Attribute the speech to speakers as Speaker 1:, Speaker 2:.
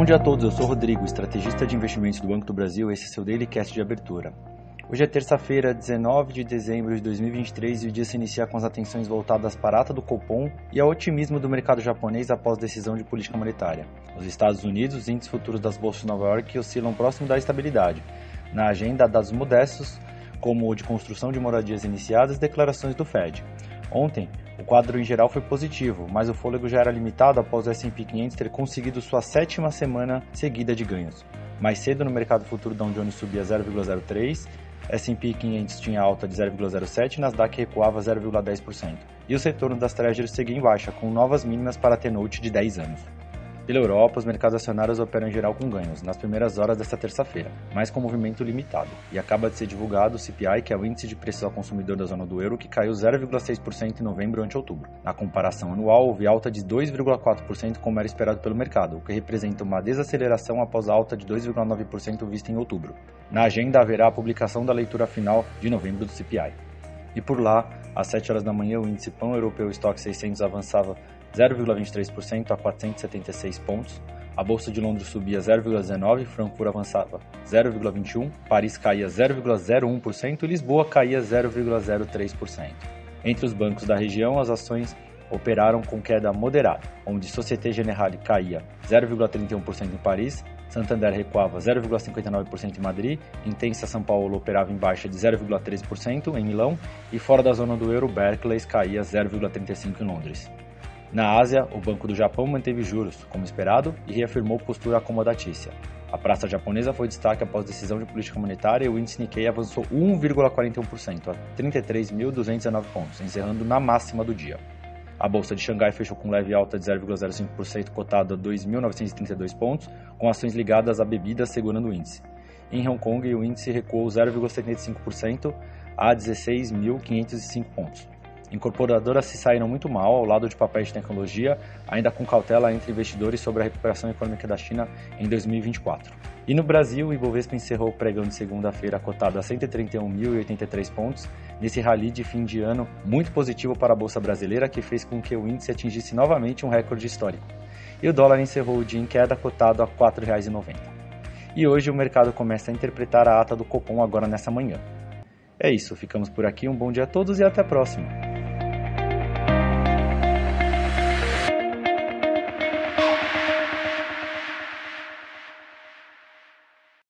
Speaker 1: Bom dia a todos, eu sou Rodrigo, estrategista de investimentos do Banco do Brasil. Esse é seu Daily Cast de abertura. Hoje é terça-feira, 19 de dezembro de 2023 e o dia se inicia com as atenções voltadas para a ata do Copom e ao otimismo do mercado japonês após decisão de política monetária. Nos Estados Unidos, os índices futuros das bolsas de Nova York oscilam próximo da estabilidade. Na agenda, dados modestos, como o de construção de moradias iniciadas e declarações do Fed. Ontem, o quadro em geral foi positivo, mas o fôlego já era limitado após o S&P 500 ter conseguido sua sétima semana seguida de ganhos. Mais cedo no mercado futuro, Dow Jones subia 0,03 S&P 500 tinha alta de 0,07 e Nasdaq recuava 0,10%. E os retornos das Treasuries seguiam em baixa, com novas mínimas para a T-Note de 10 anos. Pela Europa, os mercados acionários operam em geral com ganhos nas primeiras horas desta terça-feira, mas com movimento limitado. E acaba de ser divulgado o CPI, que é o índice de preço ao consumidor da zona do euro, que caiu 0,6% em novembro ante outubro. Na comparação anual, houve alta de 2,4% como era esperado pelo mercado, o que representa uma desaceleração após a alta de 2,9% vista em outubro. Na agenda haverá a publicação da leitura final de novembro do CPI. E por lá, às 7 horas da manhã, o índice pão europeu Stock 600 avançava 0,23% a 476 pontos. A bolsa de Londres subia 0,19, Frankfurt avançava 0,21, Paris caía 0,01% e Lisboa caía 0,03%. Entre os bancos da região, as ações operaram com queda moderada, onde Société Générale caía 0,31% em Paris, Santander recuava 0,59% em Madrid, Intensa São Paulo operava em baixa de 0,13% em Milão e fora da zona do euro, Barclays caía 0,35% em Londres. Na Ásia, o Banco do Japão manteve juros, como esperado, e reafirmou postura acomodatícia. A praça japonesa foi destaque após decisão de política monetária e o índice Nikkei avançou 1,41% a 33.219 pontos, encerrando na máxima do dia. A bolsa de Xangai fechou com leve alta de 0,05%, cotado a 2.932 pontos, com ações ligadas a bebidas segurando o índice. Em Hong Kong, o índice recuou 0,75% a 16.505 pontos. Incorporadoras se saíram muito mal ao lado de papéis de tecnologia, ainda com cautela entre investidores sobre a recuperação econômica da China em 2024. E no Brasil, o Ibovespa encerrou o pregão de segunda-feira cotado a 131.083 pontos, nesse rally de fim de ano muito positivo para a Bolsa Brasileira, que fez com que o índice atingisse novamente um recorde histórico. E o dólar encerrou o dia em queda cotado a R$ 4,90. E hoje o mercado começa a interpretar a ata do Copom agora nessa manhã. É isso, ficamos por aqui, um bom dia a todos e até a próxima!